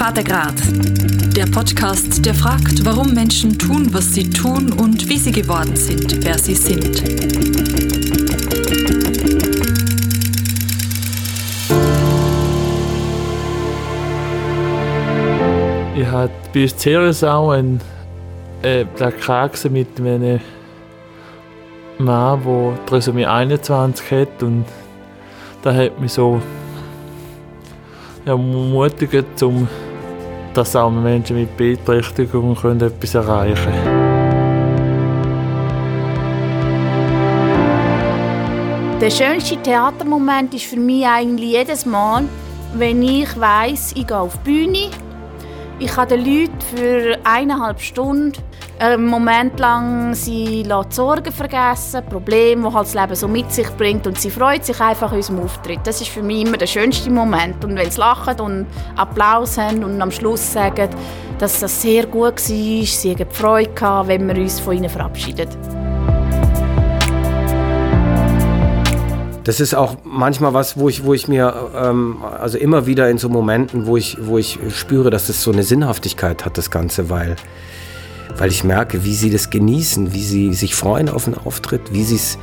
Vatergrad. Der Podcast, der fragt, warum Menschen tun, was sie tun und wie sie geworden sind, wer sie sind. Ich hatte bei uns Ceres auch ein äh, Plakat mit einem Mann, der Trisomie 21 hat und da hat mich so ermutigt, um dass auch Menschen mit Beeinträchtigungen können etwas erreichen können. Der schönste Theatermoment ist für mich eigentlich jedes Mal, wenn ich weiß, ich gehe auf die Bühne, ich kann den Leuten für eineinhalb Stunden einen Moment lang sie die Sorgen vergessen, Probleme, die halt das Leben so mit sich bringt und sie freut sich einfach unserem Auftritt. Das ist für mich immer der schönste Moment. Und wenn sie lachen und Applaus haben und am Schluss sagen, dass das sehr gut war, sie haben Freude gehabt, wenn wir uns von ihnen verabschieden. Das ist auch manchmal was, wo ich, wo ich mir, ähm, also immer wieder in so Momenten, wo ich, wo ich spüre, dass es so eine Sinnhaftigkeit hat, das Ganze, weil weil ich merke, wie sie das genießen, wie sie sich freuen auf den Auftritt, wie sie es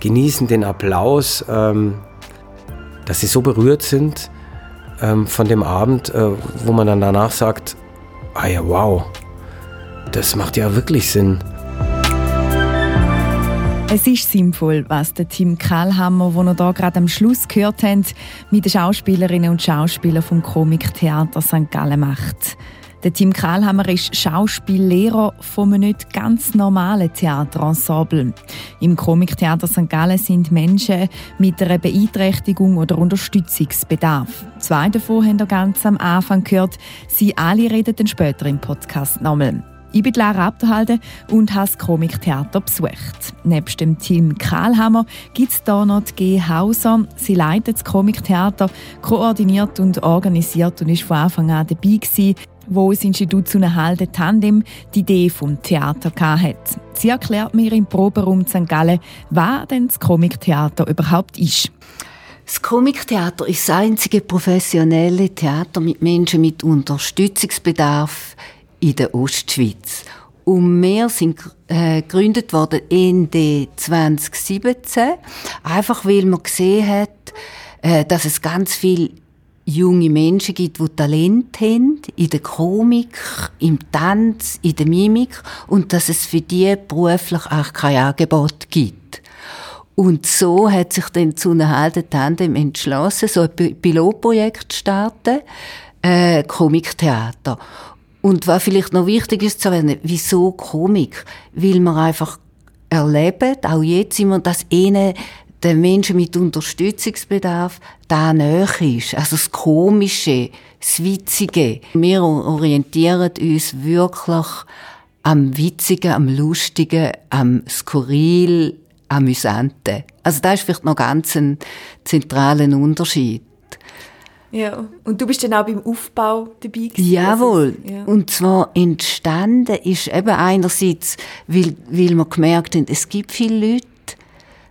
genießen, den Applaus, ähm, dass sie so berührt sind ähm, von dem Abend, äh, wo man dann danach sagt, ah ja, wow, das macht ja wirklich Sinn. Es ist sinnvoll, was der Tim Kallhammer, den wir hier gerade am Schluss gehört haben, mit den Schauspielerinnen und Schauspielern vom Komiktheater St. Gallen macht. Der Tim Krahlhammer ist Schauspiellehrer von einem nicht ganz normalen Theaterensemble. Im Komiktheater St. Gallen sind Menschen mit einer Beeinträchtigung oder Unterstützungsbedarf. Zwei davon haben wir ganz am Anfang gehört. Sie alle reden dann später im Podcast nochmal. Ich bin Lara Abderhalde und habe das Komiktheater besucht. Neben dem Team Kahlhammer gibt es hier noch die G. Hauser. Sie leitet das Komiktheater, koordiniert und organisiert und ist von Anfang an dabei gewesen, wo das Institut zu einem halben Tandem die Idee vom Theater hatte. Sie erklärt mir im Proberaum St. Gallen, was denn das Komiktheater überhaupt ist. Das Komiktheater ist das einzige professionelle Theater mit Menschen mit Unterstützungsbedarf in der Ostschweiz. Und wir sind äh, gegründet worden Ende 2017, einfach weil man gesehen hat, äh, dass es ganz viel junge Menschen gibt, die Talent haben, in der Komik, im Tanz, in der Mimik und dass es für die beruflich auch kein Angebot gibt. Und so hat sich dann zu einer halben Tandem entschlossen, so ein Pilotprojekt zu starten, äh, Komiktheater. Und was vielleicht noch wichtig ist zu erwähnen, wieso Komik? Weil man einfach erleben, auch jetzt immer, dass ihnen den Menschen mit Unterstützungsbedarf da näher ist. Also das Komische, das Witzige. Wir orientieren uns wirklich am Witzigen, am Lustigen, am Skurril, Amüsanten. Also da ist vielleicht noch ganz ein zentraler Unterschied. Ja, und du bist dann auch beim Aufbau dabei gewesen? Jawohl. Also, ja. Und zwar entstanden ist eben einerseits, weil, weil wir gemerkt haben, es gibt viele Leute,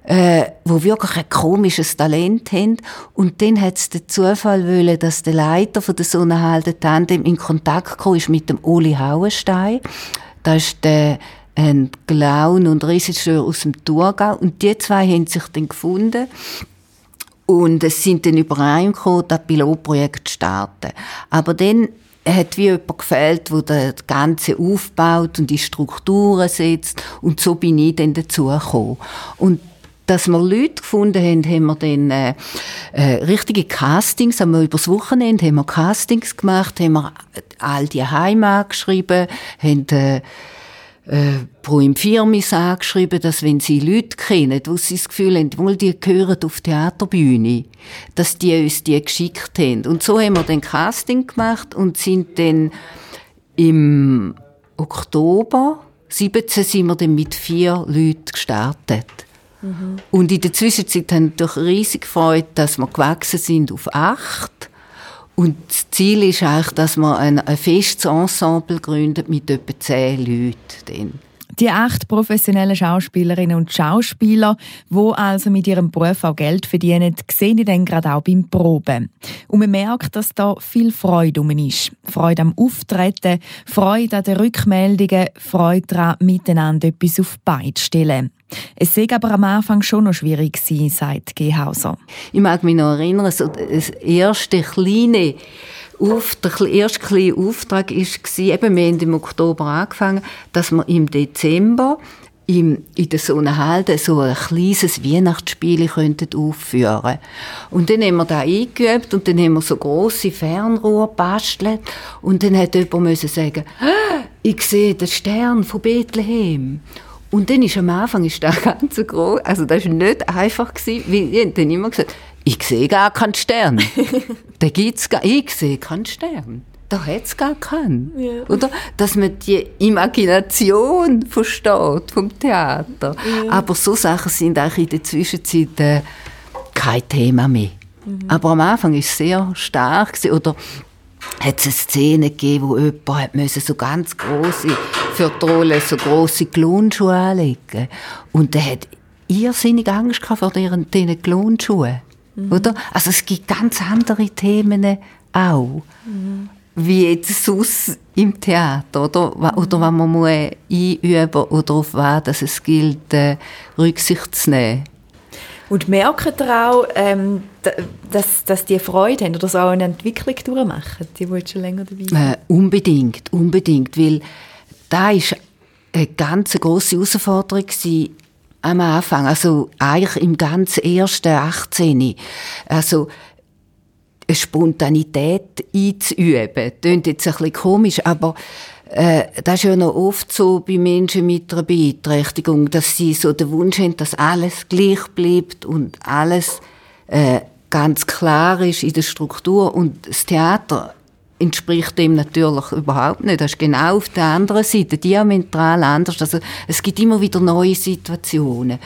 äh, wo wirklich ein komisches Talent haben. Und dann hat es den Zufall wollen, dass der Leiter von der Sonnenhalden Tandem in Kontakt kam ist mit dem Uli Hauenstein. Da ist der ein Clown und Regisseur aus dem Thurgau. Und die zwei haben sich dann gefunden. Und es sind dann übereingekommen, das Pilotprojekt zu starten. Aber dann hat wie jemand gefehlt, der das Ganze aufbaut und die Strukturen setzt. Und so bin ich dann dazugekommen. Und dass wir Leute gefunden haben, haben wir dann äh, äh, richtige Castings, haben wir übers Wochenende haben wir Castings gemacht, haben wir all die Heime angeschrieben, haben äh, äh, pro im angeschrieben, dass wenn sie Leute kennen, wo sie das Gefühl haben, wohl die gehören auf die Theaterbühne, dass die uns die geschickt haben. Und so haben wir dann Casting gemacht und sind dann im Oktober 17 sind wir dann mit vier Leuten gestartet. Mhm. Und in der Zwischenzeit haben wir riesig gefreut, dass wir gewachsen sind auf acht. Und das Ziel ist eigentlich, dass man ein, ein festes Ensemble gründet mit etwa zehn Leuten. Die acht professionellen Schauspielerinnen und Schauspieler, die also mit ihrem Beruf auch Geld verdienen, sehen ich dann gerade auch beim Proben. Und man merkt, dass da viel Freude um ist. Freude am Auftreten, Freude an den Rückmeldungen, Freude daran, miteinander etwas auf die Beine zu stellen. Es sei aber am Anfang schon noch schwierig gewesen, sagt Gehauser. Ich mag mich noch erinnern, so das erste kleine auf, der erste kleine Auftrag war, eben, wir haben im Oktober angefangen, dass wir im Dezember in der Sonnenhalde so ein kleines Weihnachtsspiel aufführen Und dann haben wir da eingeübt und dann haben wir so grosse Fernrohr bastelt und dann hat jemand sagen, ah, ich sehe den Stern von Bethlehem. Und dann ist am Anfang ist der ganz groß, also das war nicht einfach, gewesen, weil dann immer gesagt ich sehe gar keinen Stern. da gibt's gar, ich sehe keinen Stern. Da hat es gar keinen. Ja. Oder? Dass man die Imagination versteht vom Theater. Ja. Aber so Sachen sind auch in der Zwischenzeit äh, kein Thema mehr. Mhm. Aber am Anfang war es sehr stark. Oder hat es eine Szene gegeben, wo jemand musste so ganz große für die Rolle so große Klonschuhe anlegen. Und der hat irrsinnig Angst vor diesen Klonschuhen. Mhm. Oder? Also es gibt ganz andere Themen auch. Mhm. Wie jetzt sonst im Theater, oder? Mhm. Oder wenn man muss einüben oder auf was dass es gilt, äh, Rücksicht zu nehmen. Und merken ihr auch, ähm, dass, dass die Freude haben oder so eine Entwicklung durchmachen, die, die schon länger dabei? Äh, unbedingt, unbedingt, weil da ist eine ganz grosse Herausforderung am Anfang, also eigentlich im ganzen ersten 18. Also eine Spontanität einzuüben. Das klingt jetzt ein bisschen komisch, aber äh, das ist ja noch oft so bei Menschen mit einer Beeinträchtigung, dass sie so den Wunsch haben, dass alles gleich bleibt und alles äh, ganz klar ist in der Struktur. Und das Theater entspricht dem natürlich überhaupt nicht. Das ist genau auf der anderen Seite, diametral anders. Also es gibt immer wieder neue Situationen.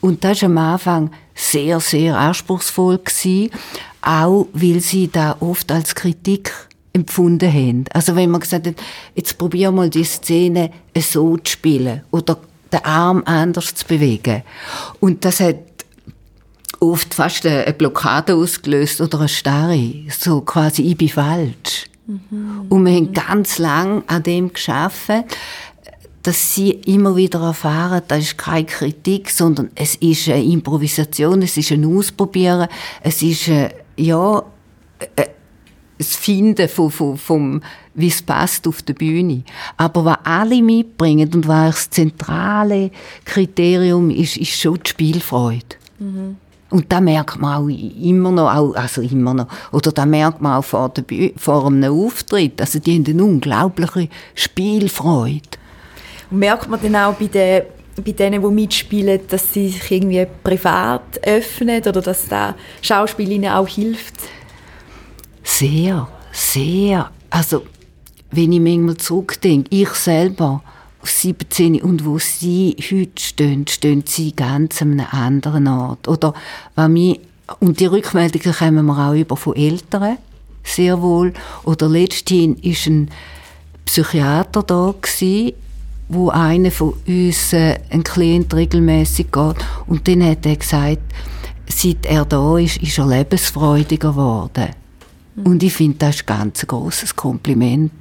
Und das war am Anfang sehr, sehr anspruchsvoll gewesen, auch weil sie da oft als Kritik empfunden haben. Also wenn man gesagt hat, jetzt probier mal die Szene so zu spielen oder den Arm anders zu bewegen. Und das hat oft fast eine Blockade ausgelöst oder eine Starre. So quasi, ich bin falsch. Mhm. Und wir haben ganz lang an dem geschafft, dass sie immer wieder erfahren, das ist keine Kritik, sondern es ist eine Improvisation, es ist ein Ausprobieren, es ist ein, ja, das Finden von, von, vom, wie es passt auf der Bühne. Aber was alle mitbringen und was das zentrale Kriterium ist, ist schon die Spielfreude. Mhm. Und da merkt man auch immer noch, auch, also immer noch, oder da merkt man auch vor, der, vor einem Auftritt, also die haben eine unglaubliche Spielfreude. Und merkt man dann auch bei den bei denen, die mitspielen, dass sie sich irgendwie privat öffnen oder dass da Schauspiel ihnen auch hilft? Sehr, sehr. Also, wenn ich manchmal zurückdenke, ich selber, 17 und wo sie heute stehen, stehen sie ganz an einem anderen Ort. Oder was mich, und die Rückmeldungen kommen wir auch über von Eltern, sehr wohl. Oder letzthin ist ein Psychiater da gewesen, wo einer von uns äh, ein Klient regelmäßig geht und dann hat er gesagt, seit er da ist, ist er lebensfreudiger geworden. Und ich finde, das ist ein ganz großes Kompliment.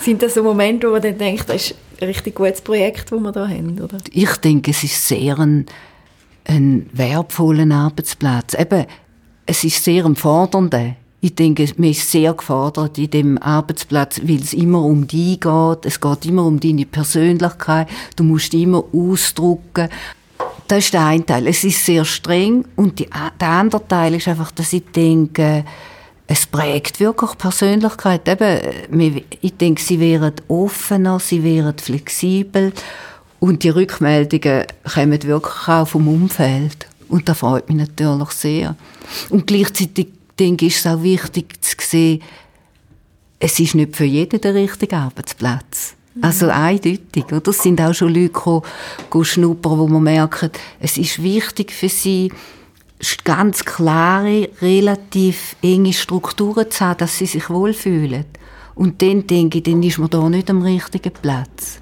Sind das so Momente, wo man dann denkt, das ist ein richtig gutes Projekt, das wir hier haben, oder? Ich denke, es ist sehr ein, ein wertvoller Arbeitsplatz. Eben, es ist sehr ein fordernder. Ich denke, man ist sehr gefordert in dem Arbeitsplatz, weil es immer um dich geht. Es geht immer um deine Persönlichkeit. Du musst immer ausdrucken. Das ist der eine Teil. Es ist sehr streng. Und die, der andere Teil ist einfach, dass ich denke, es prägt wirklich Persönlichkeit. Eben, ich denke, sie wären offener, sie wären flexibel und die Rückmeldungen kommen wirklich auch vom Umfeld. Und das freut mich natürlich sehr. Und gleichzeitig denke ich, ist es auch wichtig zu sehen, es ist nicht für jeden der richtige Arbeitsplatz. Mhm. Also eindeutig. Oder? Es sind auch schon Leute gekommen, schnuppern, wo man merkt, es ist wichtig für sie, ganz klare, relativ enge Strukturen zu haben, dass sie sich wohlfühlen. Und dann denke ich, dann ist man da nicht am richtigen Platz.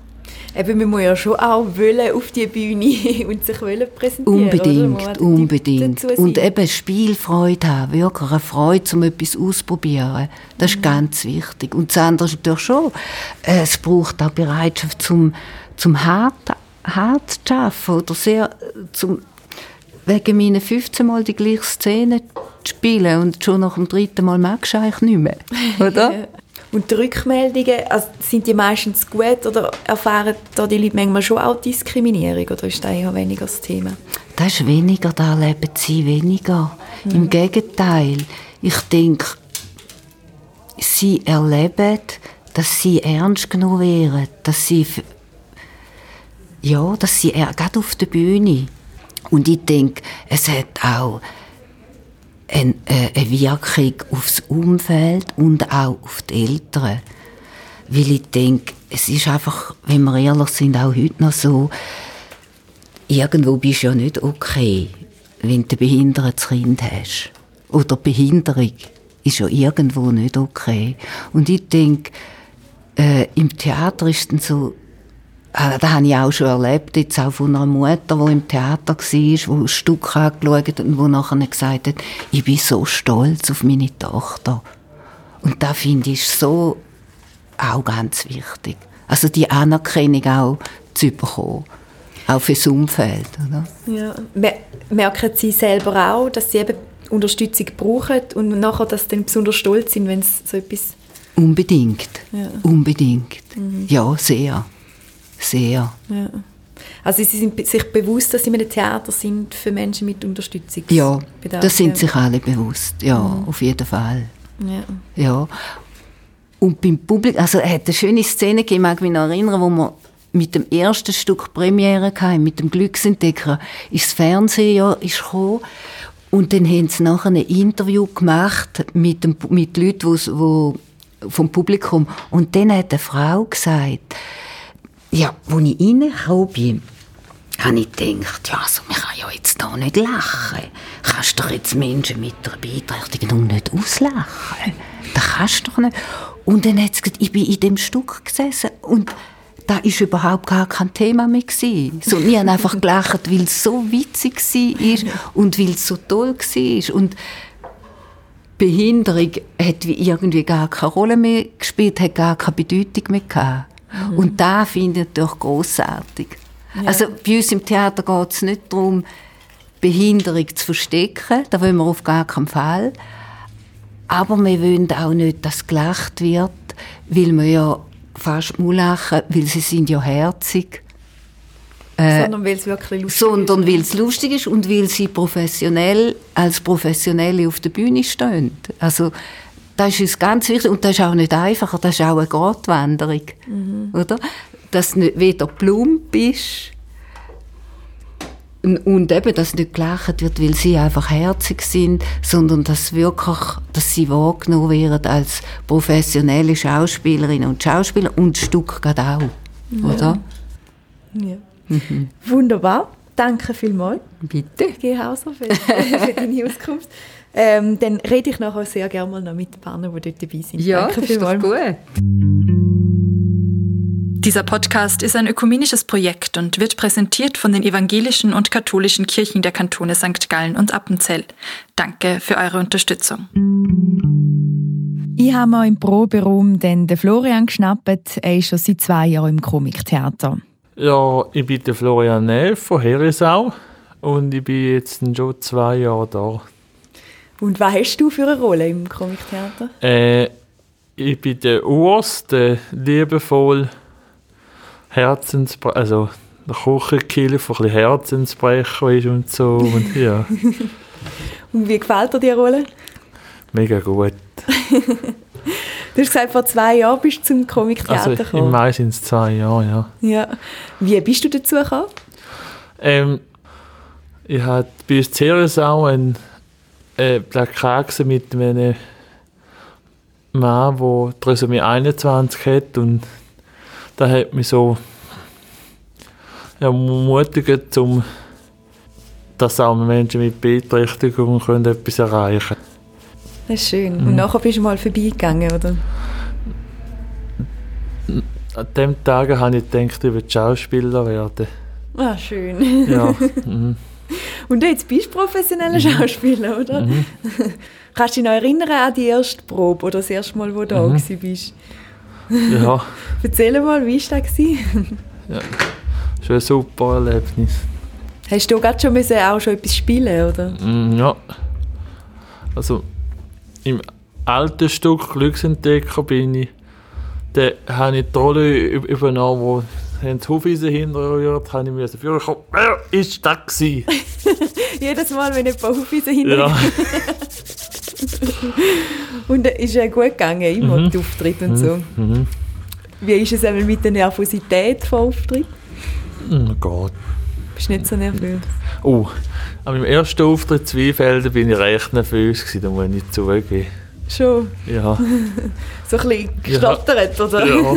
eben, man muss ja schon auch wollen auf die Bühne und sich wollen präsentieren Unbedingt, unbedingt. Und eben Spielfreude haben, wirklich eine Freude, um etwas auszuprobieren. Das ist mhm. ganz wichtig. Und das andere ist natürlich schon, äh, es braucht auch Bereitschaft zum, zum hart, hart zu arbeiten oder sehr zum wegen meinen 15 Mal die gleiche Szene zu spielen und schon nach dem dritten Mal magst du eigentlich nicht mehr, oder? Und die Rückmeldungen, also sind die meistens gut oder erfahren da die Leute manchmal schon auch Diskriminierung oder ist das eher weniger das Thema? Das ist weniger, da erleben sie weniger. Mhm. Im Gegenteil, ich denke, sie erleben, dass sie ernst genommen werden, dass sie ja, dass sie gerade auf der Bühne und ich denke, es hat auch eine, äh, eine Wirkung aufs Umfeld und auch auf die Eltern. Weil ich denke, es ist einfach, wenn wir ehrlich sind, auch heute noch so, irgendwo bist du ja nicht okay, wenn du ein behindertes Kind hast. Oder Behinderung ist ja irgendwo nicht okay. Und ich denke, äh, im Theater ist es dann so, das habe ich auch schon erlebt, jetzt auch von einer Mutter, die im Theater war, die ein Stück angeschaut hat und die nachher gesagt hat, ich bin so stolz auf meine Tochter. Und da finde ich so auch ganz wichtig. Also die Anerkennung auch zu bekommen. Auch fürs Umfeld. Oder? Ja. Merken Sie selber auch, dass Sie eben Unterstützung brauchen und nachher, dass Sie dann besonders stolz sind, wenn es so etwas... Unbedingt. Ja. Unbedingt. Mhm. Ja, sehr. Sehr. Ja. Also Sie sind sich bewusst, dass Sie in einem Theater sind für Menschen mit Unterstützung? Ja, das sind sich alle bewusst. Ja, mhm. auf jeden Fall. Ja. ja. Und beim Publikum, also es hat eine schöne Szene gegeben, ich mich noch erinnern, wo wir mit dem ersten Stück Premiere hatten, mit dem Glücksentdecker, ist das Fernsehen ja, ist gekommen. Und dann haben sie nachher ein Interview gemacht mit, dem, mit Leuten, wo, wo, vom Publikum. Und dann hat eine Frau gesagt, ja, als ich reingekommen bin, habe ich gedacht, ja, also, man kann ja jetzt hier nicht lachen. Kannst doch jetzt Menschen mit einer Beeinträchtigung nicht auslachen. Das kannst du doch nicht. Und dann hat gesagt, ich bin in dem Stück gesessen und da war überhaupt gar kein Thema mehr. Gewesen. So, wir haben einfach gelacht, weil es so witzig war und weil es so toll war. Und Behinderung hat irgendwie gar keine Rolle mehr gespielt, hat gar keine Bedeutung mehr gehabt. Mhm. Und da finde ich natürlich grossartig. Ja. Also bei uns im Theater geht es nicht darum, Behinderung zu verstecken, da wollen wir auf gar keinen Fall. Aber wir wollen auch nicht, dass gelacht wird, weil wir ja fast muss lachen, weil sie sind ja herzig. Äh, sondern weil es wirklich lustig sondern ist. weil es lustig ist und weil sie professionell als Professionelle auf der Bühne stehen. Also das ist uns ganz wichtig und das ist auch nicht einfach, das ist auch eine Gratwanderung, mhm. oder? Dass du nicht weder plump bist und eben, dass nicht gelacht wird, weil sie einfach herzig sind, sondern dass wirklich, dass sie wahrgenommen werden als professionelle Schauspielerinnen und Schauspieler und Stück gerade auch, ja. oder? Ja. Mhm. Wunderbar, danke vielmals. Bitte. Geh Hauser für, für deine Auskunft. Ähm, dann rede ich nachher sehr gerne mal noch mit den Partnern, die dort dabei sind. Ja, Danke das ist doch gut. Dieser Podcast ist ein ökumenisches Projekt und wird präsentiert von den evangelischen und katholischen Kirchen der Kantone St. Gallen und Appenzell. Danke für eure Unterstützung. Ich habe mir im Proberaum den Florian geschnappt. Er ist schon seit zwei Jahren im Komiktheater. Ja, ich bin der Florian Neff von Herisau und ich bin jetzt schon zwei Jahre da. Und was hast du für eine Rolle im Comictheater? Äh, ich bin der Urs, der liebevoll Herzensbrecher, also der Kuchenkill, der ein Herzensbrecher ist und so. Und, ja. und wie gefällt dir die Rolle? Mega gut. Du hast gesagt, vor zwei Jahren bist du zum Comictheater also, gekommen. Im Mai sind es zwei Jahre, ja. ja. Wie bist du dazu gekommen? Ähm, ich hatte bei uns Ceresau einen äh, Plakat mit einem Mann, der Trisomie 21 hat und da hat mich so ermutigt, um dass auch Menschen mit Beeinträchtigung können etwas erreichen können. Das ist schön. Und mhm. nachher bist du mal vorbeigegangen, oder? an dem Tag habe ich gedacht, ich will Schauspieler werden. Ah, schön. Ja. mhm. Und jetzt bist du professioneller Schauspieler, oder? Mhm. Kannst du dich noch erinnern an die erste Probe oder das erste Mal, wo du da Mhm. gewesen bist? ja, Erzähl mal, wie war das? gewesen? schon ein super Erlebnis. Hast du gerade schon müssen auch schon etwas spielen, oder? Mm, Ja. Also, im alten Stück Glücksentdecker bin ich, da habe ich die Rolle üb- übernommen, wo haben das Hufeisen hinterrührt, habe ich mir führen kommen, wer ist das gewesen? Jedes Mal, wenn jemand Aufweisen hinter Ja, Und ist ja gut gegangen, immer Mhm. die Auftritte und so. mhm. Wie ist es einmal mit der Nervosität von Auftritt? Oh Gott. Bist du nicht so nervös? Oh, an meinem ersten Auftritt in Zweifelden bin ich recht nervös gewesen, da muss ich nicht zugeben. Schon Ja, so ein bisschen gestottert, oder? ja.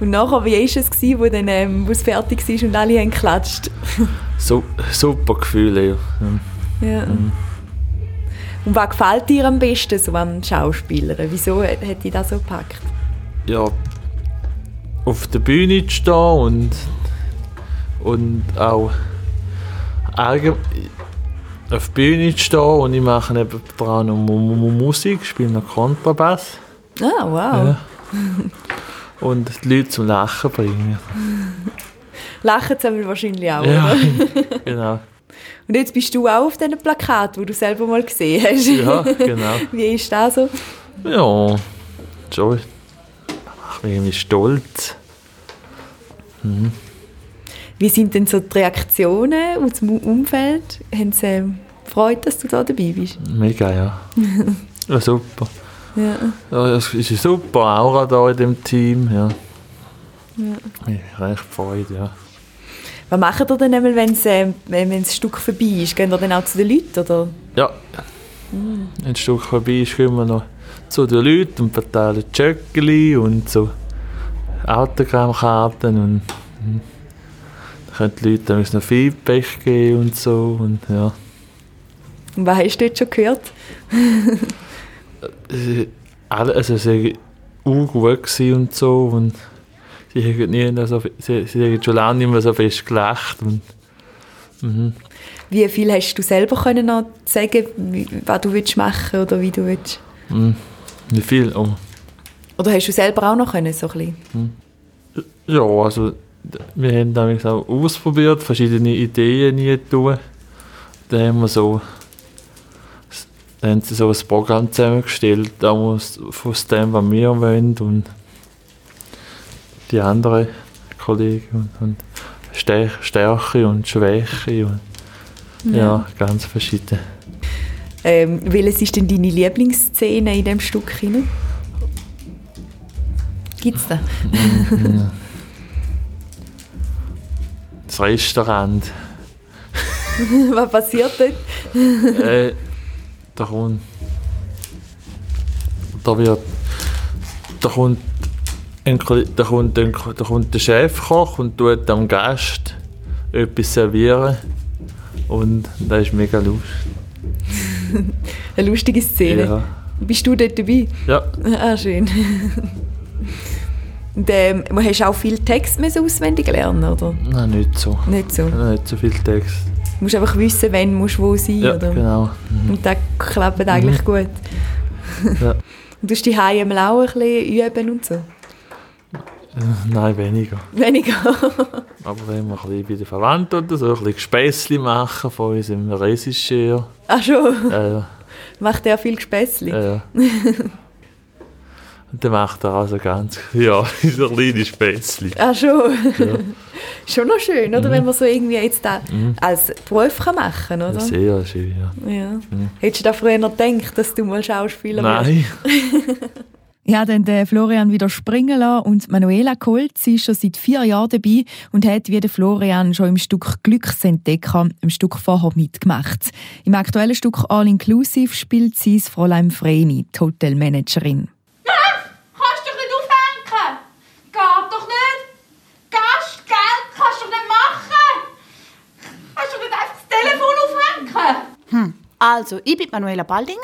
Und nachher, wie war es, gewesen, wo, dann, ähm, wo es fertig war und alle haben geklatscht? So, super Gefühle, ja. Ja. Und was gefällt dir am besten so am Schauspielern? Wieso hat, dich das so gepackt? ja, auf der Bühne zu stehen und, und auch auf der Bühne zu stehen und ich mache Mu- Mu- Musik, spiele noch Kontrabass Ah, wow. Ja. und die Leute zum Lachen bringen. Lachen sie aber wahrscheinlich auch, Ja, oder? genau. Und jetzt bist du auch auf diesen Plakat, wo du selber mal gesehen hast. Ja, genau. Wie ist das so? Ja, schon. Macht mich irgendwie stolz. Wie sind denn so die Reaktionen aus dem Umfeld? Haben sie Freude, dass du da dabei bist? Mega, ja. ja super. Ja. Ja, es ist eine super Aura da in dem Team, ja. ja. Ich recht Freude, ja. Was macht ihr denn einmal, wenn wenn wenn das Stück vorbei ist? Gehen ihr dann auch zu den Leuten? Oder? Ja. Ein Stück vorbei ist, kommen wir noch zu den Leuten und verteilen Tschöckeli und so Autogrammkarten und mhm. da können die Leute dann noch Feedback geben und so und ja. Und was hast du dort schon gehört? Äh, alle, also sie waren gut und so und sie haben nie so, sie, sie haben schon lange nicht mehr so fest gelacht und mhm. Wie viel hast du selber können noch sagen, was du willst machen oder wie du willst? Mhm. Wie viel? Oh. Oder hast du selber auch noch können, so ein bisschen? Ja, also wir haben damals auch ausprobiert, verschiedene Ideen nie tun. Dann haben wir so dann haben sie so ein Programm zusammengestellt, damals von dem, was wir wollen und die anderen Kollegen und, und Stär- Stärke und Schwäche und ja, ganz verschiedene. Ähm, welches ist denn deine Lieblingsszene in diesem Stück? Gibt es da? Das Restaurant. was passiert dort? äh, da kommt. Da wird. Da kommt. Ein, da, kommt ein, da kommt der Chefkoch und tut am Gast etwas servieren. Und das ist mega lustig. Eine lustige Szene. Ja. Bist du dort dabei? ja, Ah, schön. Und ähm, hast du auch viel Text auswendig lernen, oder? nein, nicht so. Nicht so. Nicht so viel Text. Du musst einfach wissen, wann musst du wo sein, Ja, oder? genau. Und das klappt eigentlich gut. Ja. Und du hast die Heim auch ein bisschen üben und so? Äh, Nein, weniger. Weniger. Aber wenn wir ein bisschen bei den Verwandten oder so ein bisschen Gespässli machen von unserem Regisseur. Ach schon, Äh, macht er viel Gespässli? Ja. Und dann macht er also ganz, ja, so kleine Spätzli. Ach schon. Ja. Schon noch schön, oder? Wenn man so irgendwie jetzt da als Beruf kann machen oder? Sehr schön, ja. Ja. Hättest du da früher noch gedacht, dass du mal Schauspieler wirst? Nein, Ja, dann den Florian wieder springen lassen und Manuela Kolz ist schon seit vier Jahren dabei und hat wie der Florian schon im Stück Glücksentdecker im Stück vorher mitgemacht. Im aktuellen Stück All Inclusive spielt sie das Fräulein Vreni, die Hotelmanagerin. Kannst du dich nicht aufhängen? Geht doch nicht! Gast, Geld kannst du doch nicht machen! Kannst du nicht einfach das Aufhängen? Also, ich bin Manuela Baldinger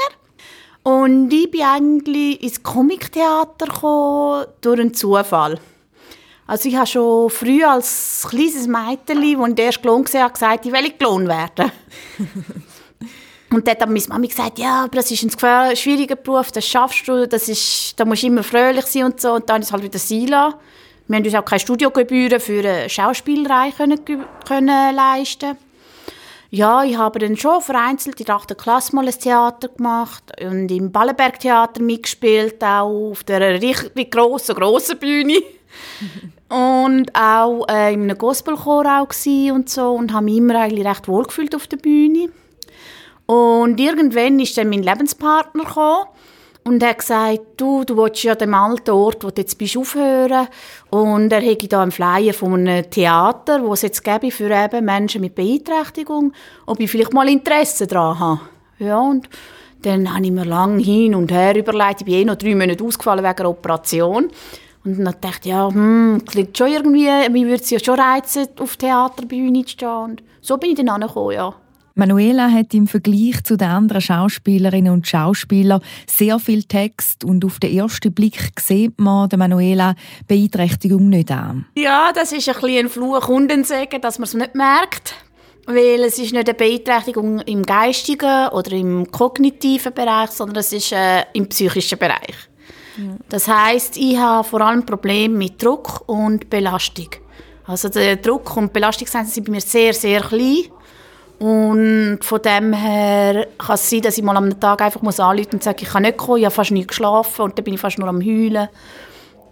und ich bin eigentlich ins Comictheater gekommen durch einen Zufall. Also ich habe schon früh als kleines Mädchen, als ich Klon gesehen habe, gesagt, ich will Klon werden. Und dann hat meine Mami gesagt, ja, aber das ist ein schwieriger Beruf, das schaffst du, das ist, da musst du immer fröhlich sein und so. Und dann ist es halt wieder lassen. Wir haben uns auch keine Studiogebühren für eine Schauspielerei können, können leisten ja, ich habe dann schon vereinzelt in der 8. Klasse mal ein Theater gemacht und im Ballenberg Theater mitgespielt, auch auf der richtig grossen, grossen Bühne. und auch äh, in einem Gospelchor auch und so und habe mich immer eigentlich recht wohl gefühlt auf der Bühne. Und irgendwann ist dann mein Lebenspartner gekommen und er gesagt, du, du willst ja dem alten Ort, wo du jetzt bist, aufhören. Und er hätte da einen Flyer von einem Theater, wo es jetzt gäbe für eben Menschen mit Beeinträchtigung, ob ich vielleicht mal Interesse daran habe. Ja, und dann habe ich mir lange hin und her überlegt. Ich bin eh noch drei Monate ausgefallen wegen einer Operation. Und dann dachte ich, ja, hm, klingt schon irgendwie, mir würde es ja schon reizen, auf Theaterbühne zu stehen. Und so bin ich dann angekommen, ja. Manuela hat im Vergleich zu den anderen Schauspielerinnen und Schauspielern sehr viel Text und auf den ersten Blick sieht man der Manuela Beeinträchtigung nicht an. Ja, das ist ein bisschen ein Fluch und ein Segen, dass man es nicht merkt. Weil es ist nicht eine Beeinträchtigung im geistigen oder im kognitiven Bereich, sondern es ist äh, im psychischen Bereich. Ja. Das heißt, ich habe vor allem Probleme mit Druck und Belastung. Also der Druck und Belastung sind bei mir sehr, sehr klein. Und von dem her kann es sein, dass ich mal am Tag einfach muss anrufen und sagen, ich kann nicht kommen, ich habe fast nicht geschlafen und dann bin ich fast nur am heulen.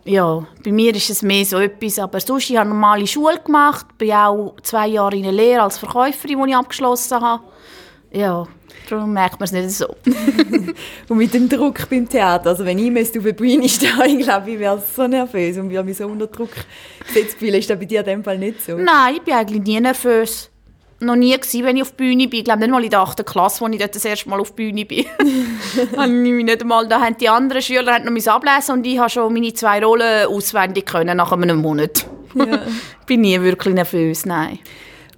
Ja, bei mir ist es mehr so etwas, aber sonst, ich habe normale Schule gemacht, bin auch zwei Jahre in der Lehre als Verkäuferin, die ich abgeschlossen habe. Ja, darum merkt man es nicht so. und mit dem Druck beim Theater, also wenn ich auf der Bühne stehe, ich glaube, ich wäre so nervös und würde mich so unter Druck gesetzt fühlen. Ist das bei dir in dem Fall nicht so? Nein, ich bin eigentlich nie nervös noch nie gewesen, wenn ich auf die Bühne bin. Ich glaube nicht mal in der 8. Klasse, als ich dort das erste Mal auf die Bühne bin. nicht einmal, da haben die anderen Schüler haben noch ablesen und ich habe schon meine zwei Rollen auswendig können nach einem Monat. Ja. bin nie wirklich nervös, nein.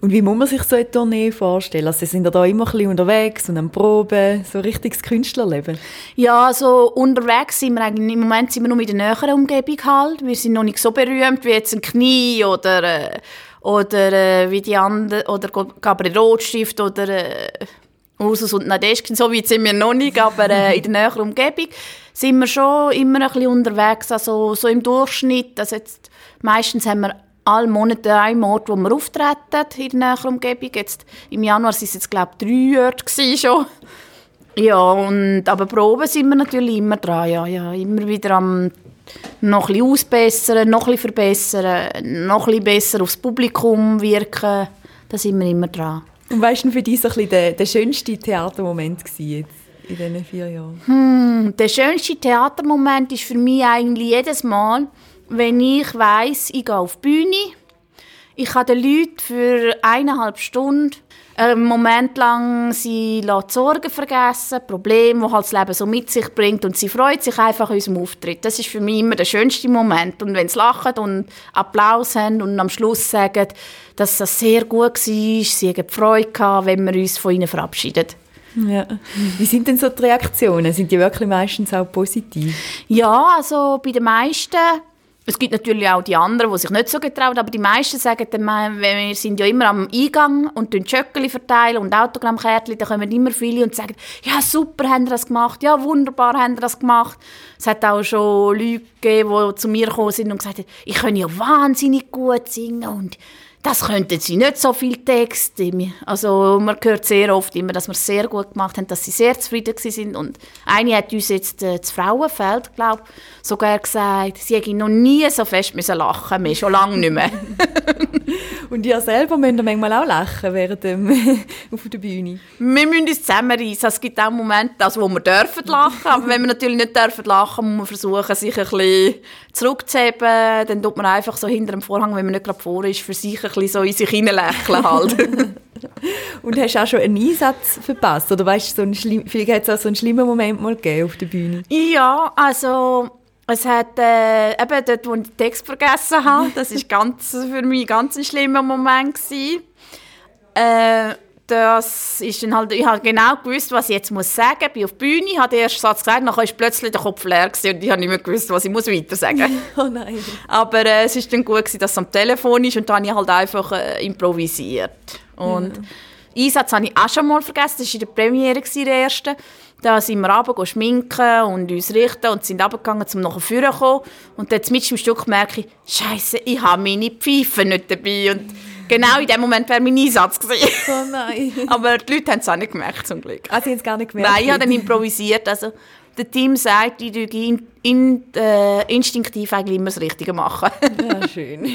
Und wie muss man sich so eine Tournee vorstellen? Also, Sie sind ja da immer ein bisschen unterwegs und am Proben, so richtiges Künstlerleben. Ja, also unterwegs sind wir eigentlich, im Moment sind wir nur in der näheren Umgebung halt. Wir sind noch nicht so berühmt wie jetzt ein Knie oder... Äh, oder äh, wie die anderen, oder Gabriel Rotstift oder äh, Ursus und Nadeschkin, so weit sind wir noch nicht, aber äh, in der näheren Umgebung sind wir schon immer ein bisschen unterwegs, also so im Durchschnitt, also jetzt, meistens haben wir alle Monate einen Ort, wo wir auftreten in der näheren Umgebung. Jetzt, Im Januar waren es jetzt, glaube ich, drei Orte schon. Ja, und, aber Proben sind wir natürlich immer dran, ja, ja, immer wieder am noch ein bisschen ausbessern, noch ein bisschen verbessern, noch ein bisschen besser aufs Publikum wirken. Da sind wir immer dran. Und weißt du, für dich so ein bisschen der, der schönste Theatermoment jetzt in diesen vier Jahren? Hm, der schönste Theatermoment ist für mich eigentlich jedes Mal, wenn ich weiß, ich gehe auf die Bühne, ich habe den Leuten für eineinhalb Stunden einen Moment lang sie Sorgen vergessen, Probleme, die halt das Leben so mit sich bringt und sie freut sich einfach an unserem Auftritt. Das ist für mich immer der schönste Moment. Und wenn sie lachen und Applaus haben und am Schluss sagen, dass das sehr gut war, sie haben Freude gehabt, wenn wir uns von ihnen verabschieden. Ja. Wie sind denn so die Reaktionen? Sind die wirklich meistens auch positiv? Ja, also bei den meisten es gibt natürlich auch die anderen, die sich nicht so getrauen, aber die meisten sagen dann, wir sind ja immer am Eingang und Schöckeli verteilen und Autogrammkärtchen, da kommen immer viele und sagen, ja super, haben das gemacht, ja wunderbar, haben das gemacht. Es hat auch schon Leute gegeben, die zu mir gekommen sind und gesagt haben, ich kann ja wahnsinnig gut singen und das könnten sie nicht so viel Text. Also man hört sehr oft immer, dass wir es sehr gut gemacht haben, dass sie sehr zufrieden sind. Und eine hat uns jetzt äh, das Frauenfeld, glaube sogar gesagt, sie hätte noch nie so fest müssen lachen müssen, schon lange nicht mehr. Und ihr selber müsst manchmal auch lachen während dem auf der Bühne? Wir müssen uns zusammenreißen. Es gibt auch Momente, also, wo wir dürfen lachen aber wenn wir natürlich nicht dürfen lachen, muss man versuchen, sich ein bisschen zurückzuheben. Dann tut man einfach so hinter dem Vorhang, wenn man nicht gerade vor ist, für sich ein bisschen so in sich hineinlächeln halt. Und hast du auch schon einen Einsatz verpasst? Oder weißt du, so vielleicht hat es auch so einen schlimmen Moment mal gegeben auf der Bühne? Ja, also es hat äh, eben dort, wo ich den Text vergessen habe, das war ganz, für mich ganz ein schlimmer Moment. Gewesen. Äh, das ist dann halt, ich habe genau gewusst, was ich jetzt muss sagen muss. bin auf die Bühne, habe den ersten Satz gesagt, dann ist plötzlich der Kopf leer gewesen und ich habe nicht mehr gewusst, was ich muss weiter sagen muss. Oh nein. Aber äh, es ist dann gut gewesen, dass es am Telefon ist und dann habe ich halt einfach äh, improvisiert. Und ja. Einsatz habe ich auch schon mal vergessen, das war in der Premiere, gewesen, der erste. Da sind wir runter, schminken und uns richten und sind runtergegangen, um nachher vorne zu kommen. Und dann mit im Stück merke ich, Scheiße, ich habe meine Pfeife nicht dabei. Und Genau in dem Moment wäre mein Einsatz gewesen. Oh nein. Aber die Leute haben es auch nicht gemerkt, zum Glück. Ah, sie haben es gar nicht gemerkt? Nein, ich habe dann improvisiert. Also, der Team sagt, ich in, in, äh, instinktiv eigentlich immer das Richtige machen. ja, schön.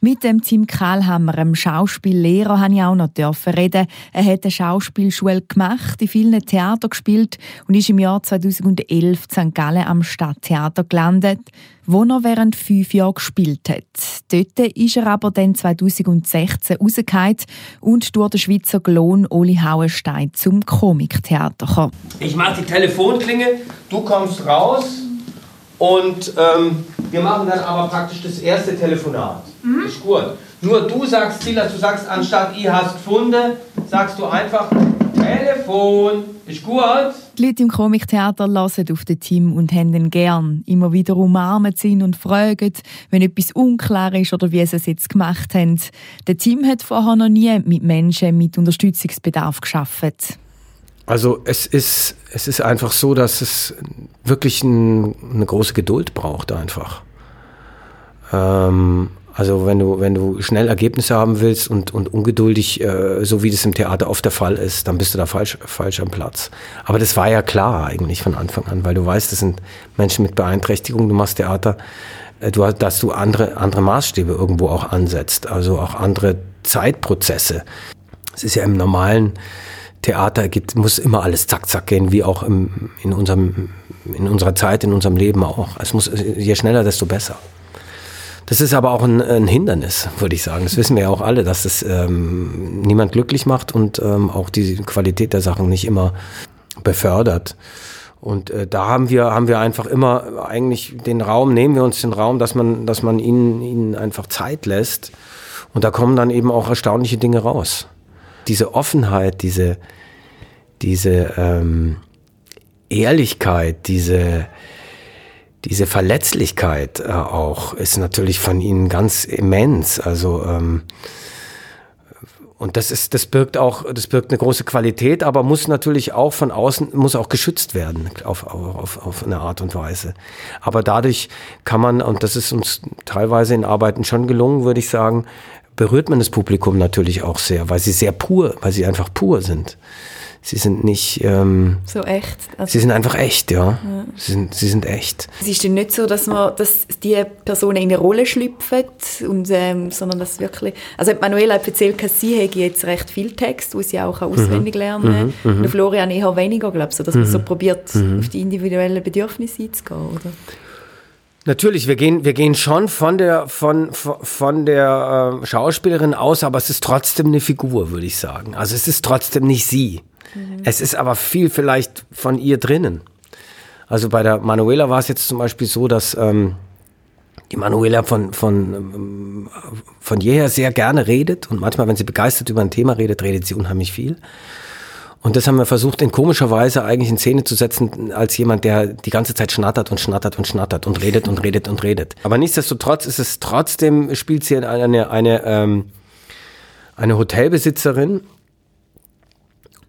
Mit dem Tim Kahlhammer, einem Schauspiellehrer, durfte ich auch noch reden. Er hat eine Schauspielschule gemacht, in vielen Theatern gespielt und ist im Jahr 2011 in St. Gallen am Stadttheater gelandet, wo er während fünf Jahren gespielt hat. Dort ist er aber dann 2016 rausgefallen und durch den Schweizer Glon Oli Hauenstein zum Komiktheater gekommen. Ich mache die Telefonklinge, du kommst raus und ähm, wir machen dann aber praktisch das erste Telefonat. Mhm. Ist gut. Nur du sagst, Silas, du sagst anstatt ich hast gefunden, sagst du einfach Telefon. Ist gut. Die Leute im Komiktheater hören auf den Team und haben ihn gern. Immer wieder umarmen sie und fragen, wenn etwas unklar ist oder wie sie es jetzt gemacht haben. Der Team hat vorher noch nie mit Menschen mit Unterstützungsbedarf geschafft. Also es ist, es ist einfach so, dass es wirklich ein, eine große Geduld braucht einfach. Ähm, also wenn du, wenn du schnell Ergebnisse haben willst und, und ungeduldig, äh, so wie das im Theater oft der Fall ist, dann bist du da falsch, falsch am Platz. Aber das war ja klar eigentlich von Anfang an, weil du weißt, das sind Menschen mit Beeinträchtigung, du machst Theater, äh, du, dass du andere, andere Maßstäbe irgendwo auch ansetzt, also auch andere Zeitprozesse. Es ist ja im normalen Theater gibt, muss immer alles zack, zack gehen, wie auch im, in, unserem, in unserer Zeit, in unserem Leben auch. Es muss, je schneller, desto besser. Das ist aber auch ein, ein Hindernis, würde ich sagen. Das wissen wir ja auch alle, dass das ähm, niemand glücklich macht und ähm, auch die Qualität der Sachen nicht immer befördert. Und äh, da haben wir, haben wir einfach immer eigentlich den Raum, nehmen wir uns den Raum, dass man, dass man ihnen, ihnen einfach Zeit lässt. Und da kommen dann eben auch erstaunliche Dinge raus. Diese Offenheit, diese, diese ähm, Ehrlichkeit, diese, diese Verletzlichkeit äh, auch ist natürlich von ihnen ganz immens. Also ähm, und das ist, das birgt auch, das birgt eine große Qualität, aber muss natürlich auch von außen, muss auch geschützt werden auf, auf, auf eine Art und Weise. Aber dadurch kann man, und das ist uns teilweise in Arbeiten schon gelungen, würde ich sagen, berührt man das Publikum natürlich auch sehr, weil sie sehr pur, weil sie einfach pur sind sie sind nicht. Ähm, so echt. Also sie sind einfach echt, ja. ja. Sie, sind, sie sind echt. Es ist dann nicht so, dass man, dass die Personen in eine Rolle schlüpfen, und, ähm, sondern dass wirklich. Also Manuela hat erzählt, dass sie hätte jetzt recht viel Text, wo sie auch auswendig mhm. lernen kann. Mhm. mhm. Florian eher weniger, glaube ich, so, dass man so mhm. probiert, mhm. auf die individuellen Bedürfnisse einzugehen, oder? Natürlich, wir gehen, wir gehen schon von der, von, von der äh, Schauspielerin aus, aber es ist trotzdem eine Figur, würde ich sagen. Also es ist trotzdem nicht sie. Mhm. Es ist aber viel vielleicht von ihr drinnen. Also bei der Manuela war es jetzt zum Beispiel so, dass ähm, die Manuela von, von, ähm, von jeher sehr gerne redet und manchmal, wenn sie begeistert über ein Thema redet, redet sie unheimlich viel. Und das haben wir versucht, in komischer Weise eigentlich in Szene zu setzen, als jemand, der die ganze Zeit schnattert und schnattert und schnattert und redet und redet und redet. Aber nichtsdestotrotz ist es trotzdem, spielt sie eine, eine, eine, ähm, eine Hotelbesitzerin,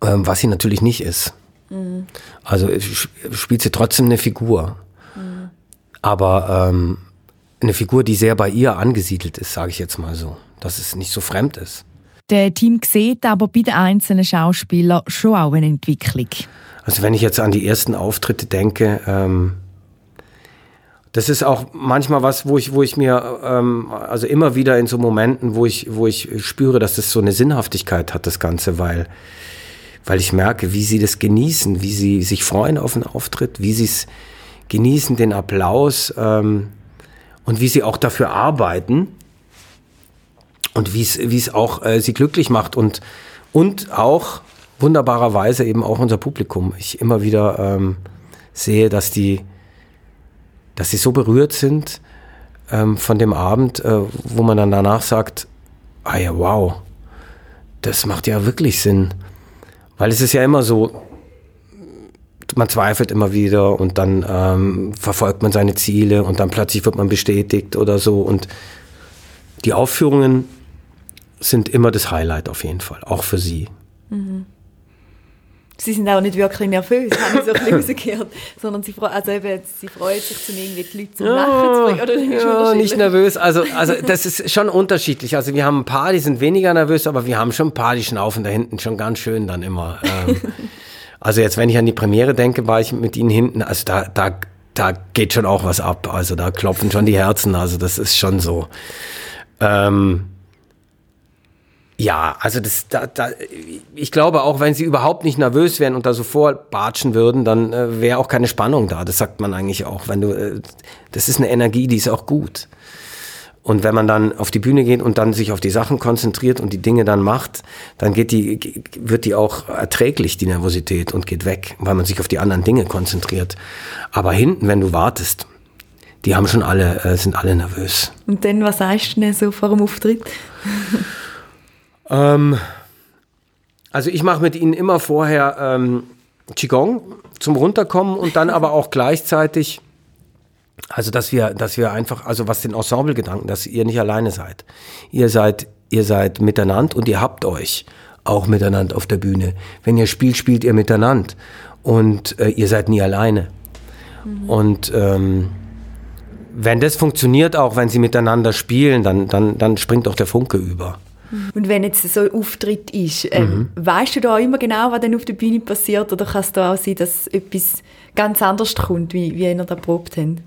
ähm, was sie natürlich nicht ist. Mhm. Also spielt sie trotzdem eine Figur. Mhm. Aber ähm, eine Figur, die sehr bei ihr angesiedelt ist, sage ich jetzt mal so. Dass es nicht so fremd ist. Der Team sieht aber bei den einzelnen Schauspielern schon auch eine Entwicklung. Also wenn ich jetzt an die ersten Auftritte denke, ähm, das ist auch manchmal was, wo ich, wo ich mir, ähm, also immer wieder in so Momenten, wo ich, wo ich spüre, dass das so eine Sinnhaftigkeit hat, das Ganze, weil weil ich merke, wie sie das genießen, wie sie sich freuen auf den Auftritt, wie sie es genießen, den Applaus ähm, und wie sie auch dafür arbeiten und wie es auch äh, sie glücklich macht und und auch wunderbarerweise eben auch unser Publikum. Ich immer wieder ähm, sehe, dass die dass sie so berührt sind ähm, von dem Abend, äh, wo man dann danach sagt, ah ja, wow, das macht ja wirklich Sinn. Weil es ist ja immer so, man zweifelt immer wieder und dann ähm, verfolgt man seine Ziele und dann plötzlich wird man bestätigt oder so. Und die Aufführungen sind immer das Highlight auf jeden Fall, auch für sie. Mhm. Sie sind auch nicht wirklich nervös, habe ich so ein bisschen rausgehört, sondern sie, also eben, sie freuen sich, zum irgendwie die Leute zum Lachen zu bringen. Oder ja, nicht nervös. Also, also das ist schon unterschiedlich. Also wir haben ein paar, die sind weniger nervös, aber wir haben schon ein paar, die schnaufen da hinten schon ganz schön dann immer. Ähm, also jetzt, wenn ich an die Premiere denke, war ich mit ihnen hinten, also da, da, da geht schon auch was ab. Also da klopfen schon die Herzen. Also das ist schon so. Ähm, ja, also das, da, da, ich glaube auch, wenn sie überhaupt nicht nervös wären und da so vorbatschen würden, dann äh, wäre auch keine Spannung da. Das sagt man eigentlich auch. Wenn du, äh, das ist eine Energie, die ist auch gut. Und wenn man dann auf die Bühne geht und dann sich auf die Sachen konzentriert und die Dinge dann macht, dann geht die, wird die auch erträglich, die Nervosität, und geht weg, weil man sich auf die anderen Dinge konzentriert. Aber hinten, wenn du wartest, die haben schon alle, äh, sind alle nervös. Und dann, was sagst du denn so vor dem Auftritt? Ähm, also ich mache mit ihnen immer vorher ähm, Qigong zum Runterkommen und dann aber auch gleichzeitig, also dass wir, dass wir einfach, also was den Ensemblegedanken, dass ihr nicht alleine seid. Ihr seid, ihr seid miteinander und ihr habt euch auch miteinander auf der Bühne. Wenn ihr spielt, spielt ihr miteinander und äh, ihr seid nie alleine. Mhm. Und ähm, wenn das funktioniert, auch wenn sie miteinander spielen, dann, dann, dann springt auch der Funke über. Und wenn jetzt so ein Auftritt ist, ähm, mhm. weißt du da immer genau, was dann auf der Bühne passiert oder kann es da auch sein, dass etwas ganz anders kommt, wie, wie ihr da probt habt?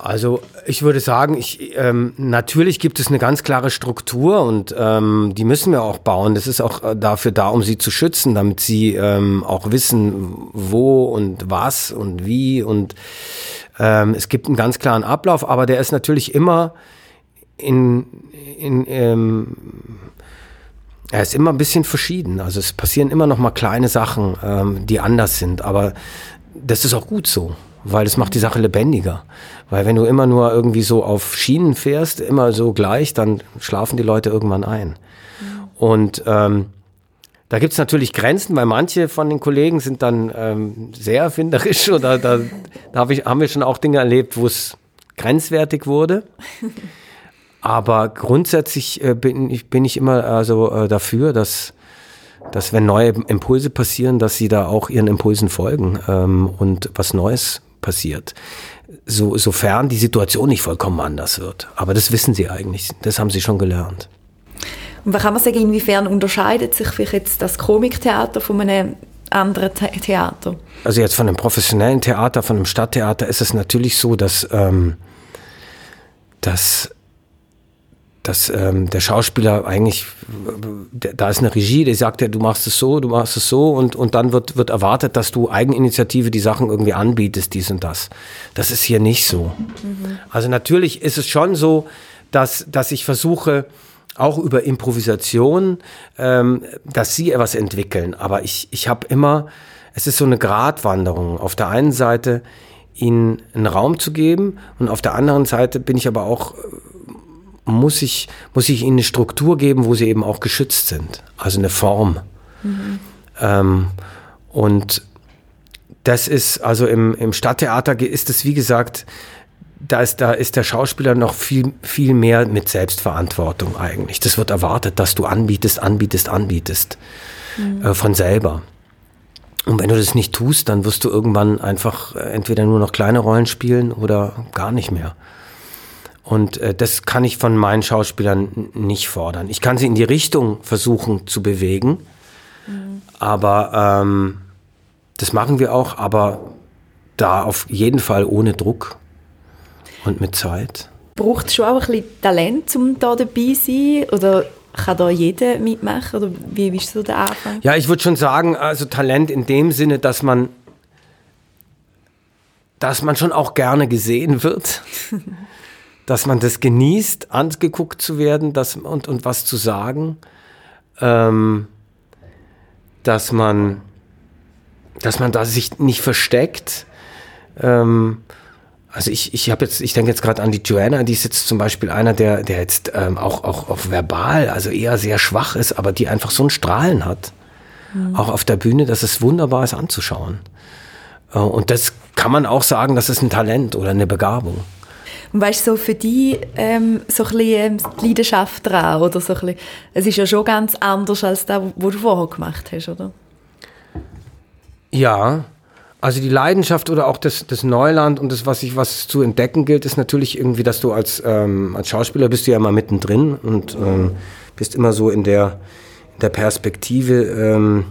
Also ich würde sagen, ich, ähm, natürlich gibt es eine ganz klare Struktur und ähm, die müssen wir auch bauen. Das ist auch äh, dafür da, um sie zu schützen, damit sie ähm, auch wissen, wo und was und wie. Und ähm, es gibt einen ganz klaren Ablauf, aber der ist natürlich immer in, in ähm, er ist immer ein bisschen verschieden. Also es passieren immer noch mal kleine Sachen, ähm, die anders sind. Aber das ist auch gut so, weil es macht die Sache lebendiger. Weil wenn du immer nur irgendwie so auf Schienen fährst, immer so gleich, dann schlafen die Leute irgendwann ein. Und ähm, da gibt's natürlich Grenzen, weil manche von den Kollegen sind dann ähm, sehr erfinderisch oder da, da hab ich, haben wir schon auch Dinge erlebt, wo es grenzwertig wurde. Aber grundsätzlich äh, bin, ich, bin ich immer also äh, dafür, dass, dass wenn neue Impulse passieren, dass sie da auch ihren Impulsen folgen ähm, und was Neues passiert. So, sofern die Situation nicht vollkommen anders wird. Aber das wissen sie eigentlich. Das haben sie schon gelernt. Und was kann man sagen, inwiefern unterscheidet sich vielleicht jetzt das Komiktheater von einem anderen Theater? Also jetzt von einem professionellen Theater, von einem Stadttheater ist es natürlich so, dass, ähm, dass dass ähm, der Schauspieler eigentlich, da ist eine Regie, die sagt ja, du machst es so, du machst es so und, und dann wird, wird erwartet, dass du Eigeninitiative die Sachen irgendwie anbietest, dies und das. Das ist hier nicht so. Mhm. Also natürlich ist es schon so, dass, dass ich versuche, auch über Improvisation, ähm, dass sie etwas entwickeln. Aber ich, ich habe immer, es ist so eine Gratwanderung. Auf der einen Seite ihnen einen Raum zu geben und auf der anderen Seite bin ich aber auch muss ich, muss ich ihnen eine Struktur geben, wo sie eben auch geschützt sind. Also eine Form. Mhm. Ähm, und das ist, also im, im Stadttheater ist es, wie gesagt, da ist, da ist der Schauspieler noch viel, viel mehr mit Selbstverantwortung eigentlich. Das wird erwartet, dass du anbietest, anbietest, anbietest. Mhm. Äh, von selber. Und wenn du das nicht tust, dann wirst du irgendwann einfach äh, entweder nur noch kleine Rollen spielen oder gar nicht mehr. Und äh, das kann ich von meinen Schauspielern nicht fordern. Ich kann sie in die Richtung versuchen zu bewegen, mhm. aber ähm, das machen wir auch, aber da auf jeden Fall ohne Druck und mit Zeit. Braucht es schon auch ein bisschen Talent, um da dabei zu sein? Oder kann da jeder mitmachen? Oder wie ist so der Anfang? Ja, ich würde schon sagen, also Talent in dem Sinne, dass man, dass man schon auch gerne gesehen wird. dass man das genießt, angeguckt zu werden dass, und, und was zu sagen, ähm, dass man, dass man da sich nicht versteckt. Ähm, Also ich, ich habe jetzt, ich denke jetzt gerade an die Joanna, die ist jetzt zum Beispiel einer, der, der jetzt ähm, auch, auch, auch verbal, also eher sehr schwach ist, aber die einfach so ein Strahlen hat. Mhm. Auch auf der Bühne, dass es wunderbar ist anzuschauen. Äh, und das kann man auch sagen, das ist ein Talent oder eine Begabung. Und weißt du, so für dich ähm, so ein bisschen ähm, die Leidenschaft daran, oder so ein bisschen, es ist ja schon ganz anders als das, was du vorher gemacht hast, oder? Ja, also die Leidenschaft oder auch das, das Neuland und das, was ich was zu entdecken gilt, ist natürlich irgendwie, dass du als, ähm, als Schauspieler bist du ja immer mittendrin und ähm, bist immer so in der, in der Perspektive ähm,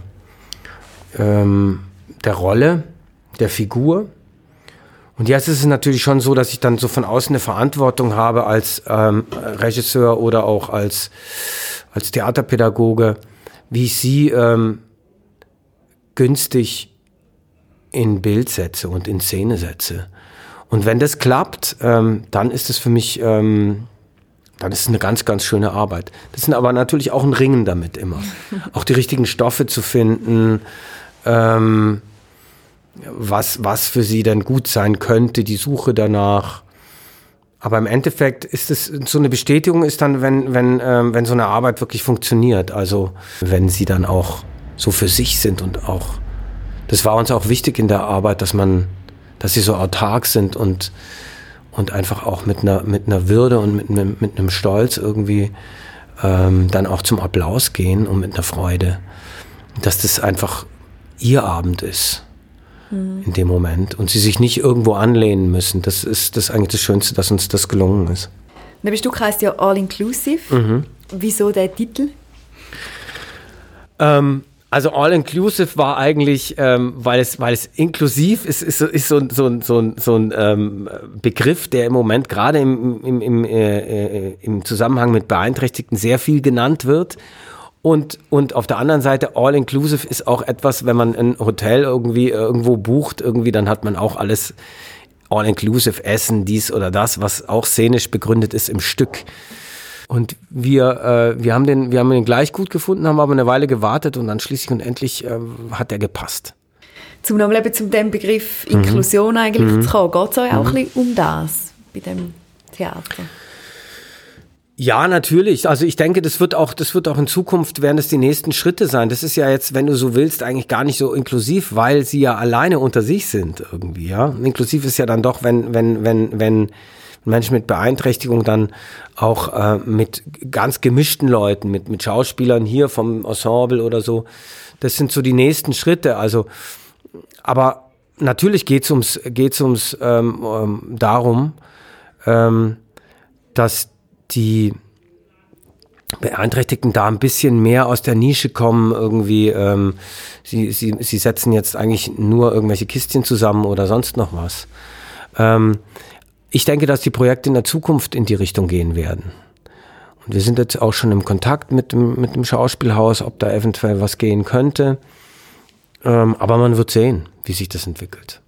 ähm, der Rolle, der Figur. Und jetzt ist es natürlich schon so, dass ich dann so von außen eine Verantwortung habe als ähm, Regisseur oder auch als, als Theaterpädagoge, wie ich sie ähm, günstig in Bild setze und in Szene setze. Und wenn das klappt, ähm, dann ist es für mich, ähm, dann ist es eine ganz, ganz schöne Arbeit. Das sind aber natürlich auch ein Ringen damit immer. auch die richtigen Stoffe zu finden, ähm, was, was für sie dann gut sein könnte, die Suche danach. Aber im Endeffekt ist es so eine Bestätigung ist dann, wenn, wenn, ähm, wenn so eine Arbeit wirklich funktioniert. Also wenn sie dann auch so für sich sind und auch das war uns auch wichtig in der Arbeit, dass man, dass sie so autark sind und, und einfach auch mit einer, mit einer Würde und mit einem, mit einem Stolz irgendwie ähm, dann auch zum Applaus gehen und mit einer Freude. Dass das einfach ihr Abend ist mhm. in dem Moment und sie sich nicht irgendwo anlehnen müssen. Das ist das eigentlich das Schönste, dass uns das gelungen ist. Bist du heißt ja All Inclusive. Mhm. Wieso der Titel? Ähm, also All-Inclusive war eigentlich, ähm, weil, es, weil es inklusiv ist, ist, ist so, so, so, so ein ähm, Begriff, der im Moment gerade im, im, im, äh, äh, im Zusammenhang mit Beeinträchtigten sehr viel genannt wird. Und, und auf der anderen Seite, All-Inclusive ist auch etwas, wenn man ein Hotel irgendwie irgendwo bucht, irgendwie, dann hat man auch alles All-Inclusive Essen, dies oder das, was auch szenisch begründet ist im Stück. Und wir, äh, wir, haben den, wir haben den gleich gut gefunden, haben aber eine Weile gewartet und dann schließlich und endlich äh, hat er gepasst. Zum nochmal eben zum dem Begriff mhm. Inklusion mhm. eigentlich mhm. zu kommen, geht es euch auch mhm. ein bisschen um das bei dem Theater? Ja, natürlich. Also ich denke, das wird auch, das wird auch in Zukunft werden es die nächsten Schritte sein. Das ist ja jetzt, wenn du so willst, eigentlich gar nicht so inklusiv, weil sie ja alleine unter sich sind irgendwie, ja. Inklusiv ist ja dann doch, wenn, wenn, wenn, wenn Menschen mit Beeinträchtigung dann auch äh, mit ganz gemischten Leuten, mit, mit Schauspielern hier vom Ensemble oder so. Das sind so die nächsten Schritte. Also, aber natürlich geht es ums, geht's ums ähm, ähm, darum, ähm, dass die Beeinträchtigten da ein bisschen mehr aus der Nische kommen, irgendwie, ähm, sie, sie, sie setzen jetzt eigentlich nur irgendwelche Kistchen zusammen oder sonst noch was. Ähm, ich denke, dass die Projekte in der Zukunft in die Richtung gehen werden. Und wir sind jetzt auch schon im Kontakt mit dem, mit dem Schauspielhaus, ob da eventuell was gehen könnte. Ähm, aber man wird sehen, wie sich das entwickelt.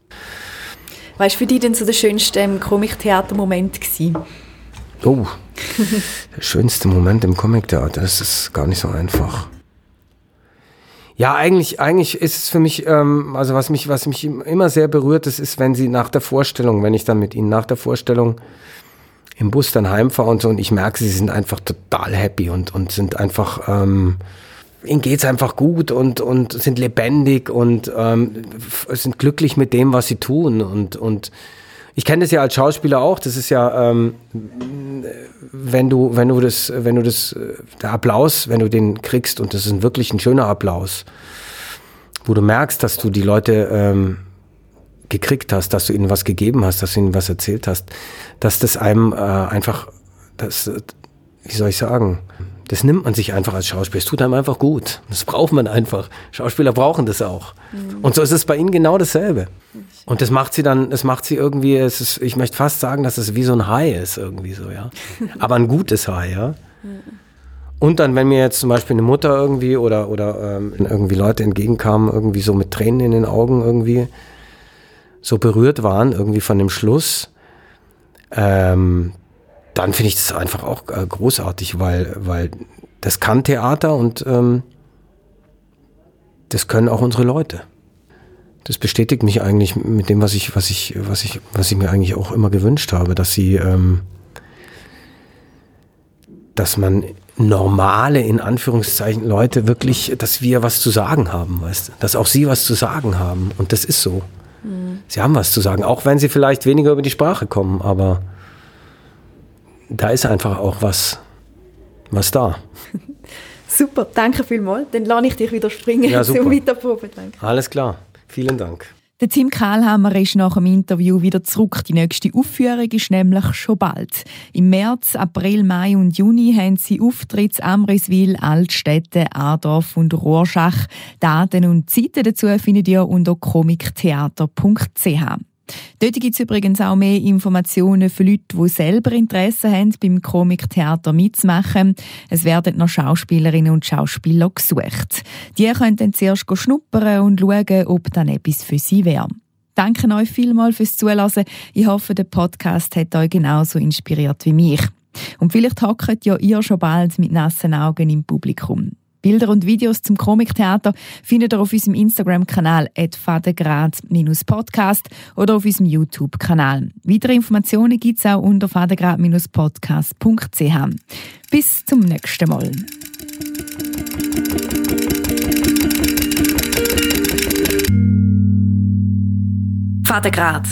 Was war für dich denn so der schönste ähm, Comic-Theater-Moment Oh, der schönste Moment im Comic-Theater, das ist gar nicht so einfach. Ja, eigentlich, eigentlich ist es für mich, ähm, also was mich, was mich immer sehr berührt, das ist, wenn sie nach der Vorstellung, wenn ich dann mit ihnen nach der Vorstellung im Bus dann heimfahre und so und ich merke, sie sind einfach total happy und, und sind einfach, ähm, ihnen geht's einfach gut und, und sind lebendig und ähm, sind glücklich mit dem, was sie tun und, und ich kenne das ja als Schauspieler auch. Das ist ja, ähm, wenn du, wenn du das, wenn du das, der Applaus, wenn du den kriegst und das ist wirklich ein schöner Applaus, wo du merkst, dass du die Leute ähm, gekriegt hast, dass du ihnen was gegeben hast, dass du ihnen was erzählt hast, dass das einem äh, einfach, das, wie soll ich sagen, das nimmt man sich einfach als Schauspieler. Es tut einem einfach gut. Das braucht man einfach. Schauspieler brauchen das auch. Mhm. Und so ist es bei ihnen genau dasselbe. Und das macht sie dann, das macht sie irgendwie, es ist, ich möchte fast sagen, dass es wie so ein Hai ist, irgendwie so, ja. Aber ein gutes Hai, ja. Und dann, wenn mir jetzt zum Beispiel eine Mutter irgendwie oder, oder ähm, irgendwie Leute entgegenkamen, irgendwie so mit Tränen in den Augen irgendwie so berührt waren, irgendwie von dem Schluss, ähm, dann finde ich das einfach auch äh, großartig, weil, weil das kann Theater und ähm, das können auch unsere Leute. das bestätigt mich eigentlich mit dem, was ich, was ich, was ich, was ich mir eigentlich auch immer gewünscht habe, dass sie, ähm, dass man normale, in Anführungszeichen, Leute wirklich, dass wir was zu sagen haben, weißt dass auch sie was zu sagen haben. Und das ist so. Mhm. Sie haben was zu sagen, auch wenn sie vielleicht weniger über die Sprache kommen, aber da ist einfach auch was, was da. Super, danke vielmals. Dann lasse ich dich wieder springen ja, zum Weiterproben. Alles klar, vielen Dank. Der Tim Kahlhammer ist nach dem Interview wieder zurück. Die nächste Aufführung ist nämlich schon bald. Im März, April, Mai und Juni haben sie Auftritte Amriswil, Altstädte, Adorf und Rorschach. Daten und Zeiten dazu findet ihr unter comictheater.ch. Dort gibt es übrigens auch mehr Informationen für Leute, die selber Interesse haben, beim Komiktheater mitzumachen. Es werden noch Schauspielerinnen und Schauspieler gesucht. Die können dann zuerst schnuppern und schauen, ob dann etwas für sie wäre. Danke euch vielmals fürs Zuhören. Ich hoffe, der Podcast hat euch genauso inspiriert wie mich. Und vielleicht hockt ja ihr schon bald mit nassen Augen im Publikum. Bilder und Videos zum Komiktheater findet ihr auf unserem Instagram-Kanal fadengrad-podcast oder auf unserem YouTube-Kanal. Weitere Informationen gibt es auch unter fadengrad-podcast.ch. Bis zum nächsten Mal. Fadengrad